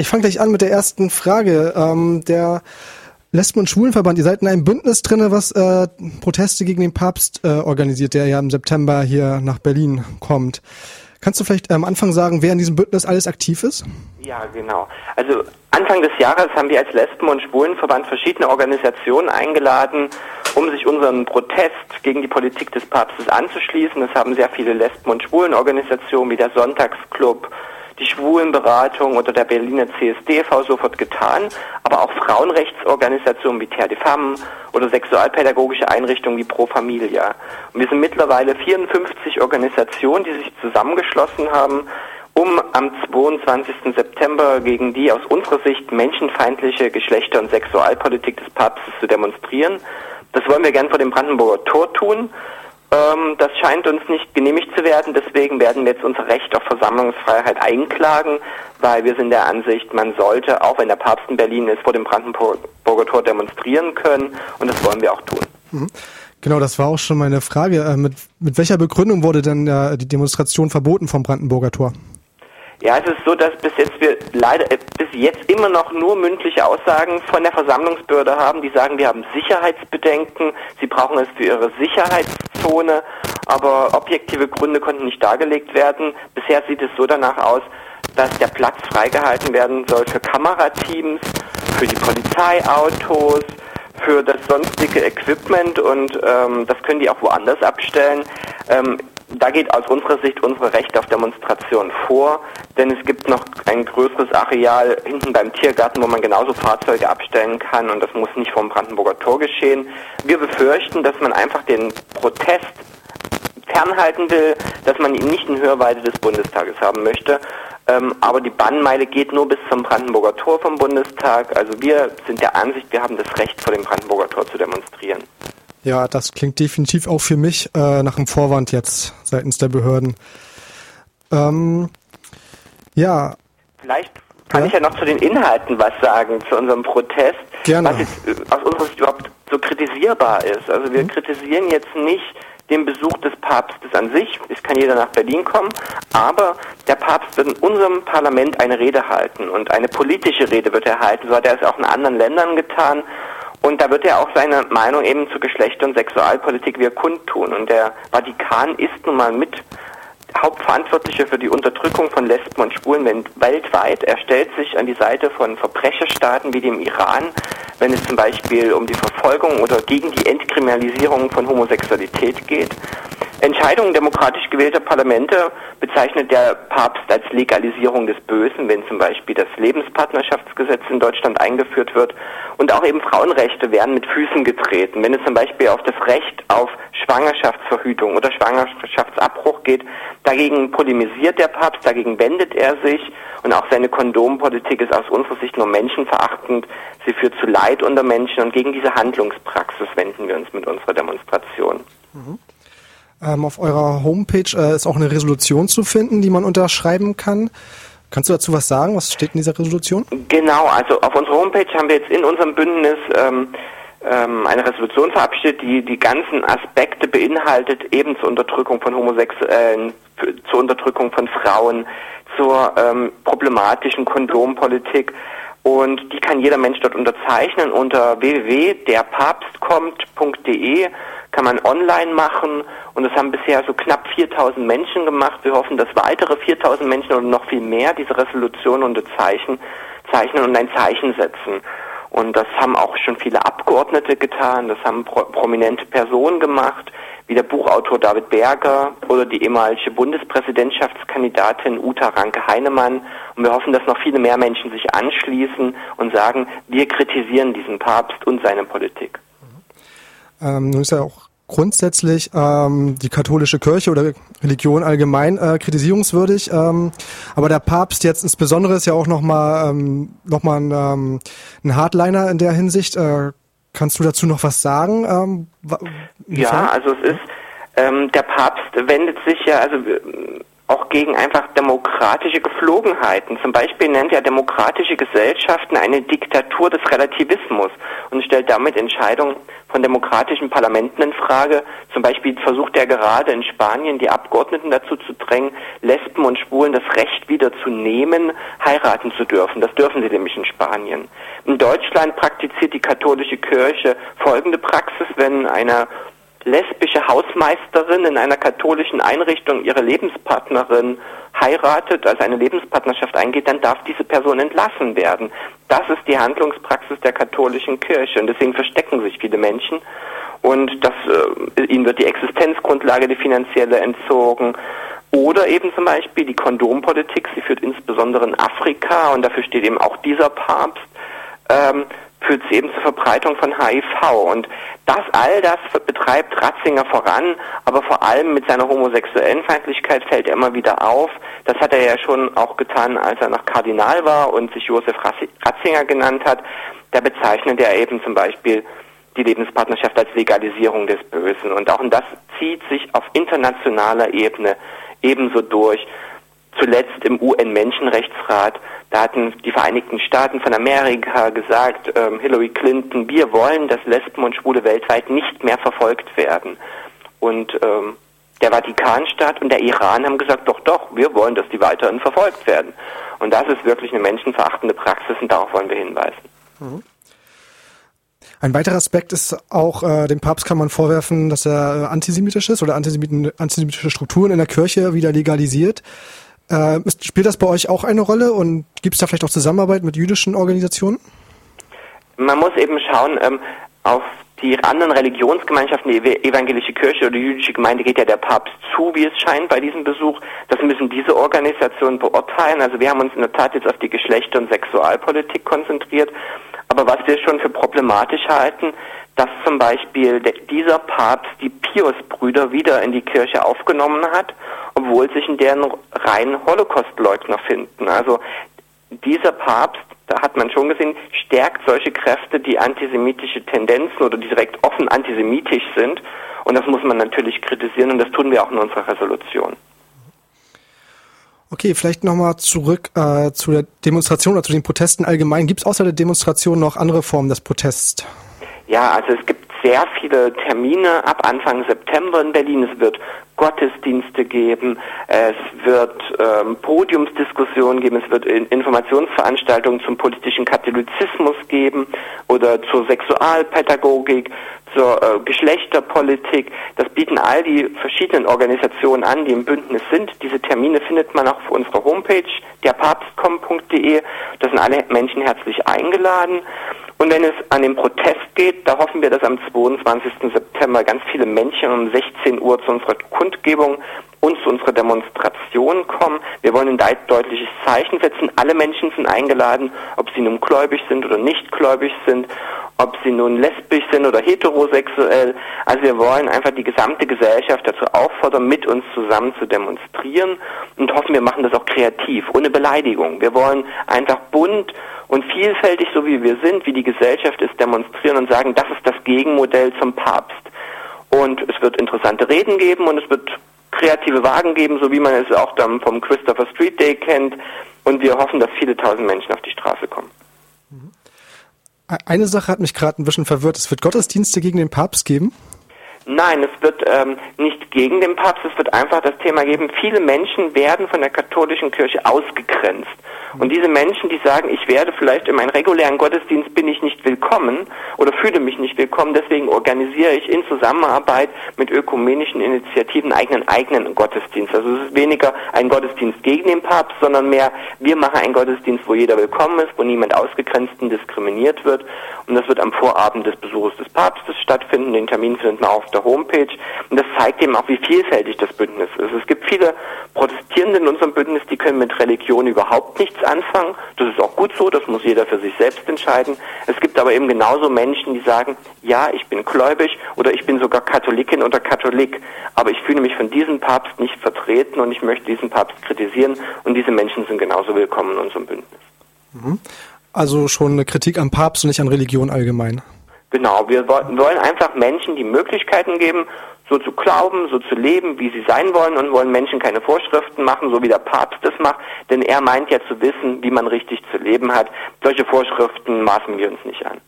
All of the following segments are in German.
Ich fange gleich an mit der ersten Frage. Ähm, der Lesben- und Schwulenverband, ihr seid in einem Bündnis drinne, was äh, Proteste gegen den Papst äh, organisiert, der ja im September hier nach Berlin kommt. Kannst du vielleicht am Anfang sagen, wer in diesem Bündnis alles aktiv ist? Ja, genau. Also Anfang des Jahres haben wir als Lesben- und Schwulenverband verschiedene Organisationen eingeladen, um sich unseren Protest gegen die Politik des Papstes anzuschließen. Das haben sehr viele Lesben- und Schwulenorganisationen wie der Sonntagsclub, die Schwulenberatung oder der Berliner CSD-V sofort getan, aber auch Frauenrechtsorganisationen wie Terre de Femme oder sexualpädagogische Einrichtungen wie Pro Familia. Und wir sind mittlerweile 54 Organisationen, die sich zusammengeschlossen haben, um am 22. September gegen die aus unserer Sicht menschenfeindliche Geschlechter- und Sexualpolitik des Papstes zu demonstrieren. Das wollen wir gern vor dem Brandenburger Tor tun. Ähm, das scheint uns nicht genehmigt zu werden, deswegen werden wir jetzt unser Recht auf Versammlungsfreiheit einklagen, weil wir sind der Ansicht, man sollte, auch wenn der Papst in Berlin ist, vor dem Brandenburger Tor demonstrieren können und das wollen wir auch tun. Mhm. Genau, das war auch schon meine Frage. Äh, mit, mit welcher Begründung wurde denn äh, die Demonstration verboten vom Brandenburger Tor? Ja, es ist so, dass bis jetzt wir leider äh, bis jetzt immer noch nur mündliche Aussagen von der Versammlungsbehörde haben, die sagen, wir haben Sicherheitsbedenken, sie brauchen es für ihre Sicherheitszone, aber objektive Gründe konnten nicht dargelegt werden. Bisher sieht es so danach aus, dass der Platz freigehalten werden soll für Kamerateams, für die Polizeiautos, für das sonstige Equipment und ähm, das können die auch woanders abstellen. Ähm, da geht aus unserer Sicht unsere Recht auf Demonstration vor, denn es gibt noch ein größeres Areal hinten beim Tiergarten, wo man genauso Fahrzeuge abstellen kann und das muss nicht vom Brandenburger Tor geschehen. Wir befürchten, dass man einfach den Protest fernhalten will, dass man ihn nicht in Hörweite des Bundestages haben möchte. Ähm, aber die Bannmeile geht nur bis zum Brandenburger Tor vom Bundestag. Also wir sind der Ansicht, wir haben das Recht, vor dem Brandenburger Tor zu demonstrieren. Ja, das klingt definitiv auch für mich äh, nach einem Vorwand jetzt seitens der Behörden. Ähm, ja. Vielleicht kann ja? ich ja noch zu den Inhalten was sagen, zu unserem Protest. Gerne. Was jetzt äh, aus unserer Sicht überhaupt so kritisierbar ist. Also wir mhm. kritisieren jetzt nicht den Besuch des Papstes an sich. Es kann jeder nach Berlin kommen, aber der Papst wird in unserem Parlament eine Rede halten und eine politische Rede wird er halten. So hat er es auch in anderen Ländern getan. Und da wird er auch seine Meinung eben zu Geschlechter- und Sexualpolitik wieder kundtun. Und der Vatikan ist nun mal mit Hauptverantwortliche für die Unterdrückung von Lesben und Schwulen weltweit. Er stellt sich an die Seite von Verbrecherstaaten wie dem Iran, wenn es zum Beispiel um die Verfolgung oder gegen die Entkriminalisierung von Homosexualität geht. Entscheidungen demokratisch gewählter Parlamente bezeichnet der Papst als Legalisierung des Bösen, wenn zum Beispiel das Lebenspartnerschaftsgesetz in Deutschland eingeführt wird. Und auch eben Frauenrechte werden mit Füßen getreten. Wenn es zum Beispiel auf das Recht auf Schwangerschaftsverhütung oder Schwangerschaftsabbruch geht, dagegen polemisiert der Papst, dagegen wendet er sich. Und auch seine Kondompolitik ist aus unserer Sicht nur menschenverachtend. Sie führt zu Leid unter Menschen und gegen diese Handlungspraxis wenden wir uns mit unserer Demonstration. Mhm. Ähm, auf eurer Homepage äh, ist auch eine Resolution zu finden, die man unterschreiben kann. Kannst du dazu was sagen? Was steht in dieser Resolution? Genau, also auf unserer Homepage haben wir jetzt in unserem Bündnis ähm, ähm, eine Resolution verabschiedet, die die ganzen Aspekte beinhaltet, eben zur Unterdrückung von Homosexuellen, zur Unterdrückung von Frauen, zur ähm, problematischen Kondompolitik. Und die kann jeder Mensch dort unterzeichnen unter www.derpapstkommt.de kann man online machen und das haben bisher so knapp 4000 Menschen gemacht. Wir hoffen, dass weitere 4000 Menschen oder noch viel mehr diese Resolution unterzeichnen zeichnen und ein Zeichen setzen. Und das haben auch schon viele Abgeordnete getan, das haben pro prominente Personen gemacht, wie der Buchautor David Berger oder die ehemalige Bundespräsidentschaftskandidatin Uta Ranke-Heinemann. Und wir hoffen, dass noch viele mehr Menschen sich anschließen und sagen, wir kritisieren diesen Papst und seine Politik. Ähm, nun ist ja auch grundsätzlich ähm, die katholische Kirche oder Religion allgemein äh, kritisierungswürdig. Ähm, aber der Papst jetzt insbesondere ist ja auch nochmal ähm, noch mal ein, ähm, ein Hardliner in der Hinsicht. Äh, kannst du dazu noch was sagen? Ähm, ja, also es ist, ähm, der Papst wendet sich ja, also auch gegen einfach demokratische Geflogenheiten. Zum Beispiel nennt er demokratische Gesellschaften eine Diktatur des Relativismus und stellt damit Entscheidungen von demokratischen Parlamenten in Frage. Zum Beispiel versucht er gerade in Spanien die Abgeordneten dazu zu drängen, Lesben und Schwulen das Recht wieder zu nehmen, heiraten zu dürfen. Das dürfen sie nämlich in Spanien. In Deutschland praktiziert die katholische Kirche folgende Praxis, wenn eine lesbische Hausmeisterin in einer katholischen Einrichtung ihre Lebenspartnerin heiratet, also eine Lebenspartnerschaft eingeht, dann darf diese Person entlassen werden. Das ist die Handlungspraxis der katholischen Kirche und deswegen verstecken sich viele Menschen und das, äh, ihnen wird die Existenzgrundlage, die finanzielle entzogen. Oder eben zum Beispiel die Kondompolitik, sie führt insbesondere in Afrika und dafür steht eben auch dieser Papst. Ähm, führt es eben zur Verbreitung von HIV. Und das, all das betreibt Ratzinger voran, aber vor allem mit seiner homosexuellen Feindlichkeit fällt er immer wieder auf. Das hat er ja schon auch getan, als er noch Kardinal war und sich Josef Ratzinger genannt hat. Da bezeichnet er eben zum Beispiel die Lebenspartnerschaft als Legalisierung des Bösen. Und auch das zieht sich auf internationaler Ebene ebenso durch zuletzt im UN-Menschenrechtsrat, da hatten die Vereinigten Staaten von Amerika gesagt, ähm, Hillary Clinton, wir wollen, dass Lesben und Schwule weltweit nicht mehr verfolgt werden. Und ähm, der Vatikanstaat und der Iran haben gesagt, doch, doch, wir wollen, dass die weiterhin verfolgt werden. Und das ist wirklich eine menschenverachtende Praxis und darauf wollen wir hinweisen. Mhm. Ein weiterer Aspekt ist auch, äh, dem Papst kann man vorwerfen, dass er äh, antisemitisch ist oder antisemitische Strukturen in der Kirche wieder legalisiert. Äh, spielt das bei euch auch eine Rolle und gibt es da vielleicht auch Zusammenarbeit mit jüdischen Organisationen? Man muss eben schauen, ähm, auf die anderen Religionsgemeinschaften, die evangelische Kirche oder die jüdische Gemeinde geht ja der Papst zu, wie es scheint bei diesem Besuch. Das müssen diese Organisationen beurteilen. Also wir haben uns in der Tat jetzt auf die Geschlechter- und Sexualpolitik konzentriert. Aber was wir schon für problematisch halten, dass zum Beispiel dieser Papst die Pius-Brüder wieder in die Kirche aufgenommen hat, obwohl sich in deren Reihen Holocaustleugner finden. Also dieser Papst, da hat man schon gesehen, stärkt solche Kräfte, die antisemitische Tendenzen oder die direkt offen antisemitisch sind. Und das muss man natürlich kritisieren und das tun wir auch in unserer Resolution. Okay, vielleicht nochmal zurück äh, zu der Demonstration oder zu den Protesten allgemein. Gibt es außer der Demonstration noch andere Formen des Protests? Ja, also es gibt sehr viele Termine ab Anfang September in Berlin. Es wird Gottesdienste geben, es wird ähm, Podiumsdiskussionen geben, es wird Informationsveranstaltungen zum politischen Katholizismus geben oder zur Sexualpädagogik, zur äh, Geschlechterpolitik. Das bieten all die verschiedenen Organisationen an, die im Bündnis sind. Diese Termine findet man auch auf unserer Homepage, derpapstcom.de. Da sind alle Menschen herzlich eingeladen. Und wenn es an den Protest geht, da hoffen wir, dass am 22. September ganz viele Menschen um 16 Uhr zu unserer Kundgebung und zu unserer Demonstration kommen. Wir wollen ein deutliches Zeichen setzen. Alle Menschen sind eingeladen, ob sie nun gläubig sind oder nicht gläubig sind, ob sie nun lesbisch sind oder heterosexuell. Also wir wollen einfach die gesamte Gesellschaft dazu auffordern, mit uns zusammen zu demonstrieren und hoffen, wir machen das auch kreativ, ohne Beleidigung. Wir wollen einfach bunt und vielfältig, so wie wir sind, wie die Gesellschaft ist, demonstrieren und sagen, das ist das Gegenmodell zum Papst. Und es wird interessante Reden geben und es wird kreative Wagen geben, so wie man es auch dann vom Christopher Street Day kennt. Und wir hoffen, dass viele tausend Menschen auf die Straße kommen. Mhm. Eine Sache hat mich gerade ein bisschen verwirrt. Es wird Gottesdienste gegen den Papst geben? Nein, es wird ähm, nicht gegen den Papst, es wird einfach das Thema geben, viele Menschen werden von der katholischen Kirche ausgegrenzt. Und diese Menschen, die sagen, ich werde vielleicht in meinen regulären Gottesdienst bin ich nicht willkommen oder fühle mich nicht willkommen, deswegen organisiere ich in Zusammenarbeit mit ökumenischen Initiativen eigenen eigenen Gottesdienst. Also es ist weniger ein Gottesdienst gegen den Papst, sondern mehr, wir machen einen Gottesdienst, wo jeder willkommen ist, wo niemand ausgegrenzt und diskriminiert wird. Und das wird am Vorabend des Besuches des Papstes stattfinden. Den Termin findet man auf der Homepage. Und das zeigt eben auch, wie vielfältig das Bündnis ist. Es gibt viele Protestierende in unserem Bündnis, die können mit Religion überhaupt nichts anfangen. Das ist auch gut so, das muss jeder für sich selbst entscheiden. Es gibt aber eben genauso Menschen, die sagen, ja, ich bin gläubig oder ich bin sogar Katholikin oder Katholik, aber ich fühle mich von diesem Papst nicht vertreten und ich möchte diesen Papst kritisieren und diese Menschen sind genauso willkommen in unserem Bündnis. Mhm. Also schon eine Kritik am Papst und nicht an Religion allgemein. Genau, wir wollen einfach Menschen die Möglichkeiten geben, so zu glauben, so zu leben, wie sie sein wollen und wollen Menschen keine Vorschriften machen, so wie der Papst es macht, denn er meint ja zu wissen, wie man richtig zu leben hat. Solche Vorschriften maßen wir uns nicht an.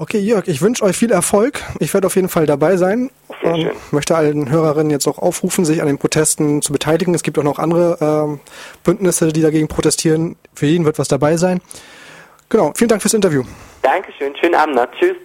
Okay, Jörg, ich wünsche euch viel Erfolg. Ich werde auf jeden Fall dabei sein. Sehr schön. möchte allen Hörerinnen jetzt auch aufrufen, sich an den Protesten zu beteiligen. Es gibt auch noch andere ähm, Bündnisse, die dagegen protestieren. Für jeden wird was dabei sein. Genau, vielen Dank fürs Interview. Dankeschön, schönen Abend noch. Tschüss.